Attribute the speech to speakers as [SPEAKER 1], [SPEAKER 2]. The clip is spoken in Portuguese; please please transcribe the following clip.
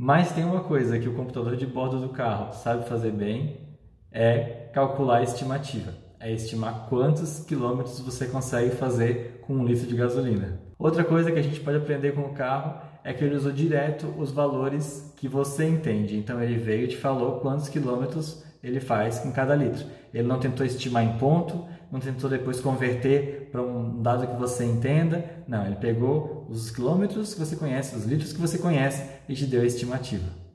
[SPEAKER 1] Mas tem uma coisa que o computador de bordo do carro sabe fazer bem, é calcular a estimativa. É estimar quantos quilômetros você consegue fazer com um litro de gasolina. Outra coisa que a gente pode aprender com o carro é que ele usou direto os valores que você entende. Então ele veio e te falou quantos quilômetros ele faz com cada litro. Ele não tentou estimar em ponto, não tentou depois converter para um dado que você entenda. Não, ele pegou os quilômetros que você conhece, os litros que você conhece e te deu a estimativa.